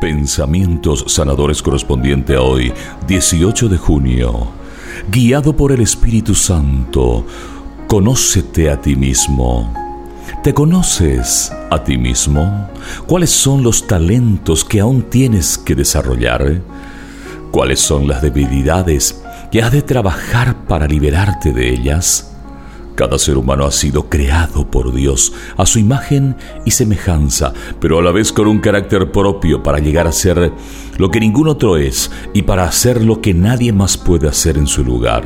Pensamientos sanadores correspondiente a hoy, 18 de junio. Guiado por el Espíritu Santo, conócete a ti mismo. ¿Te conoces a ti mismo? ¿Cuáles son los talentos que aún tienes que desarrollar? ¿Cuáles son las debilidades que has de trabajar para liberarte de ellas? Cada ser humano ha sido creado por Dios a su imagen y semejanza, pero a la vez con un carácter propio para llegar a ser lo que ningún otro es y para hacer lo que nadie más puede hacer en su lugar.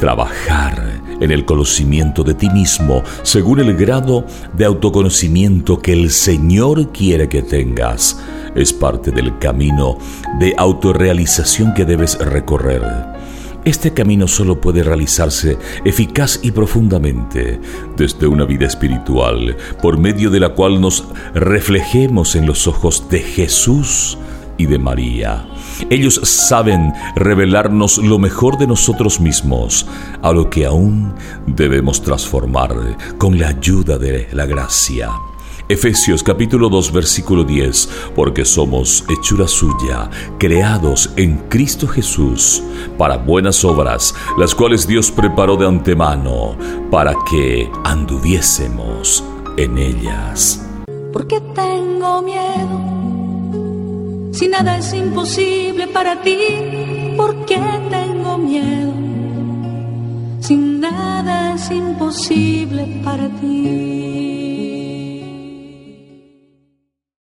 Trabajar en el conocimiento de ti mismo según el grado de autoconocimiento que el Señor quiere que tengas es parte del camino de autorrealización que debes recorrer. Este camino solo puede realizarse eficaz y profundamente desde una vida espiritual, por medio de la cual nos reflejemos en los ojos de Jesús y de María. Ellos saben revelarnos lo mejor de nosotros mismos, a lo que aún debemos transformar con la ayuda de la gracia. Efesios capítulo 2 versículo 10, porque somos hechura suya, creados en Cristo Jesús, para buenas obras, las cuales Dios preparó de antemano, para que anduviésemos en ellas. Porque tengo miedo, si nada es imposible para ti, porque tengo miedo, si nada es imposible para ti.